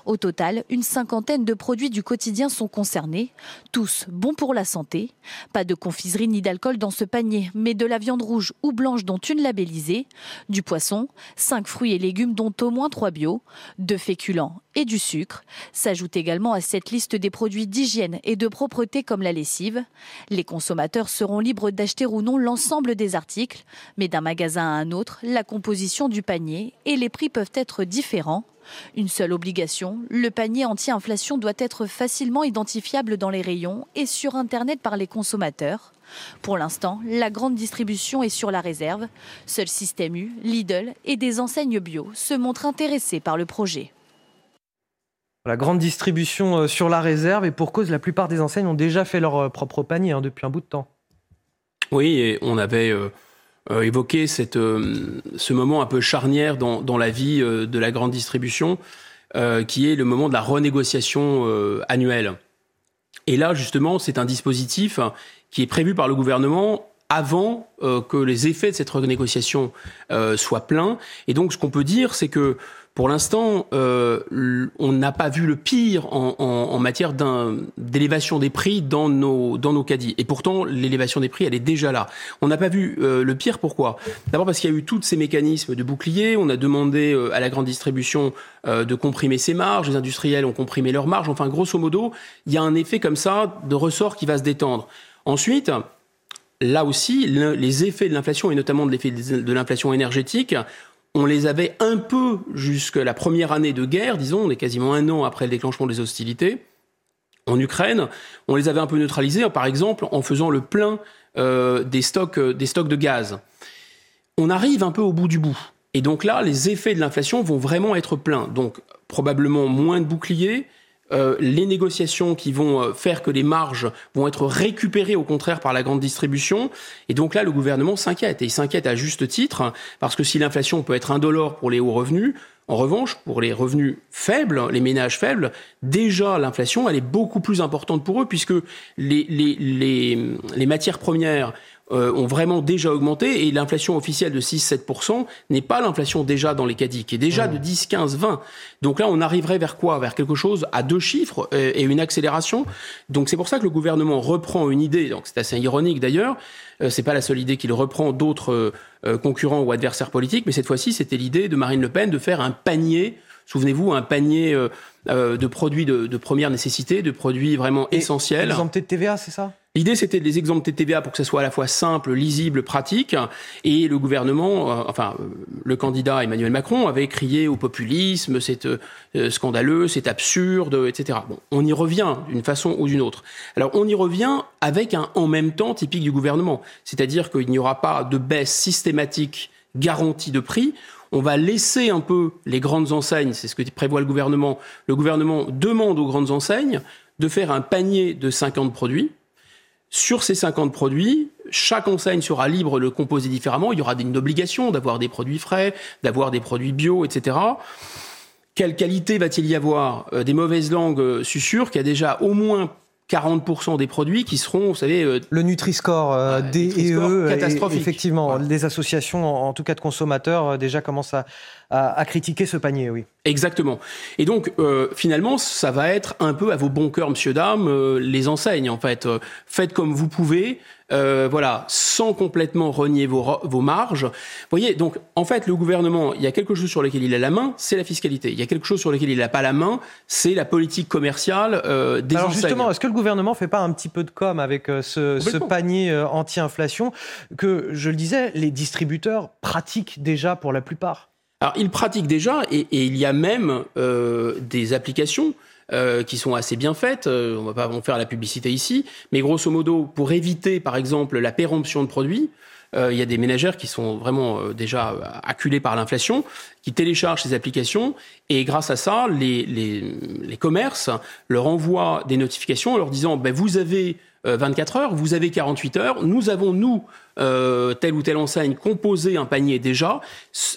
Speaker 17: au total, une cinquantaine de produits du quotidien sont concernés, tous bons pour la santé. Pas de confiserie ni d'alcool dans ce panier, mais de la viande rouge ou blanche dont une labellisée, du poisson, cinq fruits et légumes dont au moins trois bio, deux féculents et du sucre. S'ajoutent également à cette liste des produits d'hygiène et de propreté comme la lessive. Les consommateurs seront libres d'acheter ou non l'ensemble des articles, mais d'un magasin à un autre, la composition du panier et les prix peuvent être différents. Une seule obligation, le panier anti-inflation doit être facilement identifiable dans les rayons et sur Internet par les consommateurs. Pour l'instant, la grande distribution est sur la réserve. Seul Système U, Lidl et des enseignes bio se montrent intéressés par le projet.
Speaker 3: La grande distribution euh, sur la réserve et pour cause, la plupart des enseignes ont déjà fait leur euh, propre panier hein, depuis un bout de temps.
Speaker 4: Oui, et on avait euh, euh, évoquer cette, euh, ce moment un peu charnière dans, dans la vie euh, de la grande distribution, qui est le moment de la renégociation annuelle. Et là, justement, c'est un dispositif qui est prévu par le gouvernement avant que les effets de cette renégociation soient pleins. Et donc, ce qu'on peut dire, c'est que pour l'instant, euh, on n'a pas vu le pire en, en, en matière d'élévation des prix dans nos, dans nos caddies. Et pourtant, l'élévation des prix, elle est déjà là. On n'a pas vu euh, le pire, pourquoi? D'abord parce qu'il y a eu tous ces mécanismes de bouclier. On a demandé euh, à la grande distribution euh, de comprimer ses marges. Les industriels ont comprimé leurs marges. Enfin, grosso modo, il y a un effet comme ça de ressort qui va se détendre. Ensuite, là aussi, les effets de l'inflation, et notamment de l'effet de l'inflation énergétique, on les avait un peu jusqu'à la première année de guerre, disons, on est quasiment un an après le déclenchement des hostilités en Ukraine. On les avait un peu neutralisés, par exemple, en faisant le plein euh, des, stocks, euh, des stocks de gaz. On arrive un peu au bout du bout. Et donc là, les effets de l'inflation vont vraiment être pleins. Donc probablement moins de boucliers, euh, les négociations qui vont euh, faire que les marges vont être récupérées au contraire par la grande distribution. Et donc là, le gouvernement s'inquiète. Et il s'inquiète à juste titre, parce que si l'inflation peut être indolore pour les hauts revenus, en revanche, pour les revenus faibles, les ménages faibles, déjà l'inflation, elle est beaucoup plus importante pour eux, puisque les, les, les, les matières premières ont vraiment déjà augmenté et l'inflation officielle de 6-7% n'est pas l'inflation déjà dans les caddies, qui est déjà de 10, 15, 20. Donc là, on arriverait vers quoi? Vers quelque chose à deux chiffres euh, et une accélération. Donc c'est pour ça que le gouvernement reprend une idée, donc c'est assez ironique d'ailleurs, euh, c'est pas la seule idée qu'il reprend d'autres concurrents ou adversaires politiques, mais cette fois-ci, c'était l'idée de Marine Le Pen de faire un panier Souvenez-vous, un panier de produits de, première nécessité, de produits vraiment essentiels.
Speaker 3: Exemptés de TVA, c'est ça?
Speaker 4: L'idée, c'était de les exempter de TVA pour que ce soit à la fois simple, lisible, pratique. Et le gouvernement, euh, enfin, euh, le candidat Emmanuel Macron avait crié au populisme, c'est euh, scandaleux, c'est absurde, etc. Bon, on y revient d'une façon ou d'une autre. Alors, on y revient avec un en même temps typique du gouvernement. C'est-à-dire qu'il n'y aura pas de baisse systématique garantie de prix on va laisser un peu les grandes enseignes, c'est ce que prévoit le gouvernement. Le gouvernement demande aux grandes enseignes de faire un panier de 50 produits. Sur ces 50 produits, chaque enseigne sera libre de le composer différemment. Il y aura une obligation d'avoir des produits frais, d'avoir des produits bio, etc. Quelle qualité va-t-il y avoir euh, Des mauvaises langues euh, susurrent qu'il y a déjà au moins 40% des produits qui seront, vous savez...
Speaker 3: Euh, le Nutri-Score euh, D et E, catastrophique. effectivement, les associations, en, tout cas de consommateurs, euh, déjà commencent à, à, critiquer ce panier, oui.
Speaker 4: Exactement. Et donc, finalement, ça va être un peu à vos bons cœurs, monsieur, dame, les enseignes, en fait. faites comme vous pouvez. Euh, voilà, sans complètement renier vos, vos marges. Vous voyez, donc en fait, le gouvernement, il y a quelque chose sur lequel il a la main, c'est la fiscalité. Il y a quelque chose sur lequel il n'a pas la main, c'est la politique commerciale euh, des
Speaker 3: Alors justement, est-ce que le gouvernement fait pas un petit peu de com avec euh, ce, ce, panier euh, anti-inflation que, je le disais, les distributeurs pratiquent déjà pour la plupart
Speaker 4: Alors ils pratiquent déjà, et, il y a même des applications euh, qui sont assez bien faites. Euh, on va pas en faire la publicité ici, mais grosso modo, pour éviter, par exemple, la péremption de produits, euh, il y a des ménagères qui sont vraiment déjà acculées par l'inflation, qui téléchargent ces applications et grâce à ça, les, les, les commerces leur envoient des notifications en leur disant ben, vous avez 24 heures, vous avez 48 heures, nous avons, nous, euh, telle ou telle enseigne composer un panier déjà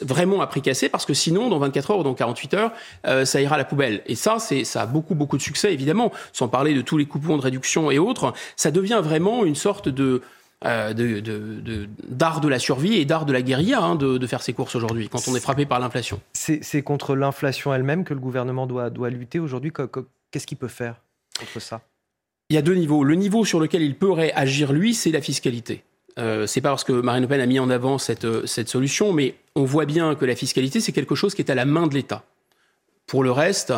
Speaker 4: vraiment à prix cassé parce que sinon dans 24 heures ou dans 48 heures euh, ça ira à la poubelle et ça c'est ça a beaucoup beaucoup de succès évidemment sans parler de tous les coupons de réduction et autres ça devient vraiment une sorte euh, de, d'art de, la survie et d'art de la guérilla hein, de, de, faire ses courses aujourd'hui quand on est frappé par l'inflation.
Speaker 3: C'est, contre l'inflation elle-même que le gouvernement doit, doit lutter aujourd'hui. Qu'est-ce qu'il peut faire contre ça?
Speaker 4: Il y a deux niveaux. Le niveau sur lequel il pourrait agir lui, c'est la fiscalité. Euh, c'est pas parce que Marine Le Pen a mis en avant cette, euh, cette solution, mais on voit bien que la fiscalité, c'est quelque chose qui est à la main de l'État. Pour le reste,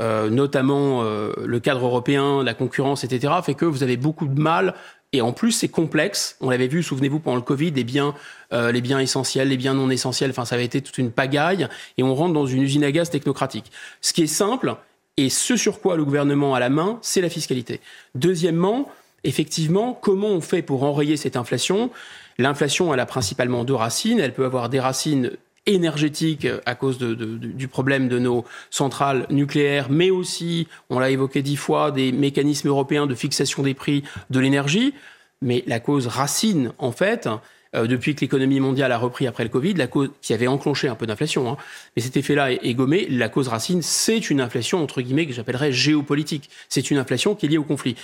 Speaker 4: euh, notamment euh, le cadre européen, la concurrence, etc., fait que vous avez beaucoup de mal. Et en plus, c'est complexe. On l'avait vu, souvenez-vous, pendant le Covid, les biens, les biens essentiels, les biens non essentiels. Enfin, ça avait été toute une pagaille. Et on rentre dans une usine à gaz technocratique. Ce qui est simple, et ce sur quoi le gouvernement a la main, c'est la fiscalité. Deuxièmement, effectivement, comment on fait pour enrayer cette inflation? L'inflation, elle a principalement deux racines. Elle peut avoir des racines énergétiques à cause du problème de nos centrales nucléaires, mais aussi, on l'a évoqué dix fois, des mécanismes européens de fixation des prix de l'énergie. Mais la cause racine, en fait, euh, depuis que l'économie mondiale a repris après le Covid, la cause qui avait enclenché un peu d'inflation, hein, mais cet effet-là est, gommé. La cause racine, c'est une inflation entre guillemets que j'appellerais géopolitique. C'est une inflation qui est liée au conflit.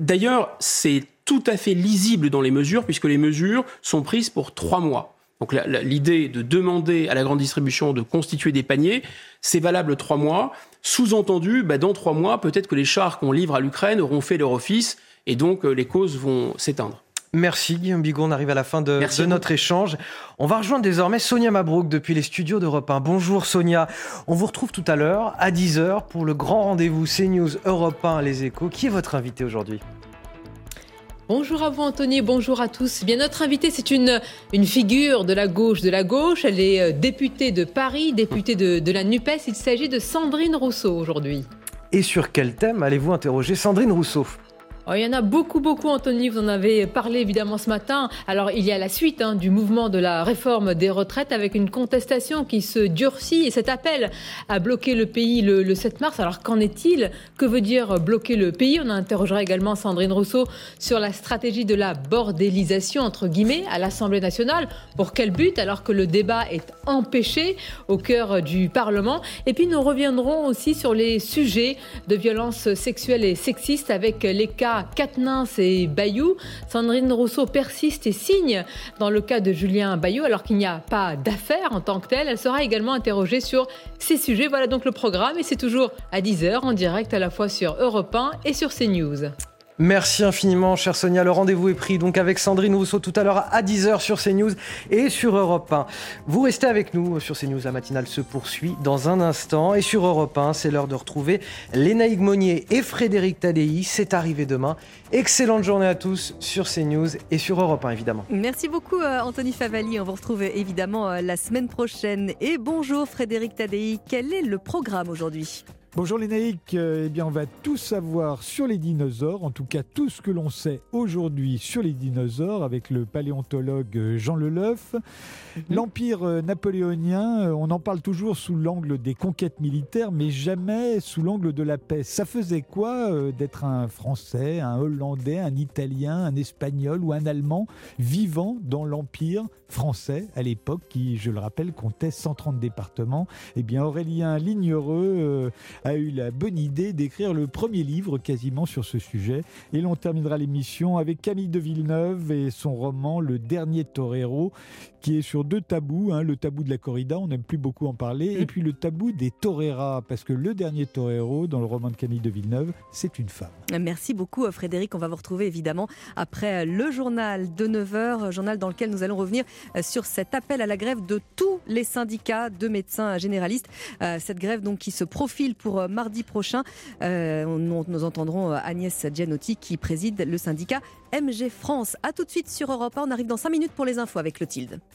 Speaker 4: D'ailleurs, c'est tout à fait lisible dans les mesures puisque les mesures sont prises pour trois mois. Donc l'idée de demander à la grande distribution de constituer des paniers, c'est valable trois mois. Sous-entendu, bah, dans trois mois, peut-être que les chars qu'on livre à l'Ukraine auront fait leur office et donc euh, les causes vont s'éteindre.
Speaker 3: Merci Guillaume Bigot, on arrive à la fin de, notre échange. On va rejoindre désormais Sonia Mabrouk depuis les studios d'Europe 1. Bonjour Sonia, on vous retrouve tout à l'heure à 10h pour le grand rendez-vous CNews Europe 1 Les Échos. Qui est votre invité aujourd'hui?
Speaker 18: Bonjour à vous Anthony, bonjour à tous. Bien notre invitée, c'est une, une figure de la gauche de la gauche. Elle est euh, députée de Paris, députée de, de la NUPES. Il s'agit de Sandrine Rousseau aujourd'hui.
Speaker 3: Et sur quel thème allez-vous interroger Sandrine Rousseau?
Speaker 18: Oh, il y en a beaucoup, beaucoup, Anthony. Vous en avez parlé évidemment ce matin. Alors, il y a la suite hein, du mouvement de la réforme des retraites avec une contestation qui se durcit et cet appel à bloquer le pays le, 7 mars. Alors, qu'en est-il? Que veut dire bloquer le pays? On interrogera également Sandrine Rousseau sur la stratégie de la bordélisation, entre guillemets, à l'Assemblée nationale. Pour quel but Alors que le débat est empêché au cœur du Parlement? Et puis, nous reviendrons aussi sur les sujets de violences sexuelles et sexistes avec les cas Katnins et Bayou. Sandrine Rousseau persiste et signe dans le cas de Julien Bayou, alors qu'il n'y a pas d'affaire en tant que telle. Elle sera également interrogée sur ces sujets. Voilà donc le programme et c'est toujours à 10h en direct à la fois sur Europe 1 et sur CNews.
Speaker 3: Merci infiniment, chère Sonia. Le rendez-vous est pris donc avec Sandrine Rousseau tout à l'heure à 10h sur CNews et sur Europe 1. Vous restez avec nous sur CNews. La matinale se poursuit dans un instant. Et sur Europe 1, c'est l'heure de retrouver Lénaïque Monnier et Frédéric Tadei. C'est arrivé demain. Excellente journée à tous sur CNews et sur Europe 1, évidemment.
Speaker 2: Merci beaucoup, euh, Anthony Favali. On vous retrouve évidemment euh, la semaine prochaine. Et bonjour, Frédéric Tadei. Quel est le programme aujourd'hui?
Speaker 19: Bonjour les naïcs, euh, eh bien on va tout savoir sur les dinosaures, en tout cas tout ce que l'on sait aujourd'hui sur les dinosaures avec le paléontologue euh, Jean Leleuf. Mhm. L'empire euh, napoléonien, on en parle toujours sous l'angle des conquêtes militaires, mais jamais sous l'angle de la paix. Ça faisait quoi d'être un Français, un Hollandais, un Italien, un Espagnol ou un Allemand vivant dans l'empire français à l'époque, qui, je le rappelle, comptait 130 départements Eh bien Aurélien Lignereux a eu la bonne idée d'écrire le premier livre quasiment sur ce sujet. Et l'on terminera l'émission avec Camille de Villeneuve et son roman Le dernier torero, qui est sur deux tabous. Hein, le tabou de la corrida, on n'aime plus beaucoup en parler, et mm. puis le tabou des toreras, parce que le dernier torero, dans le roman de Camille de Villeneuve, c'est une femme.
Speaker 2: Merci beaucoup euh, Frédéric. On va vous retrouver évidemment après euh, le journal de 9h, euh, journal dans lequel nous allons revenir sur cet appel à la grève de tous les syndicats de médecins généralistes. Cette grève donc qui se profile pour mardi prochain. Nous entendrons Agnès Gianotti qui préside le syndicat MG France. A tout de suite sur Europe 1. On arrive dans 5 minutes pour les infos avec Clotilde.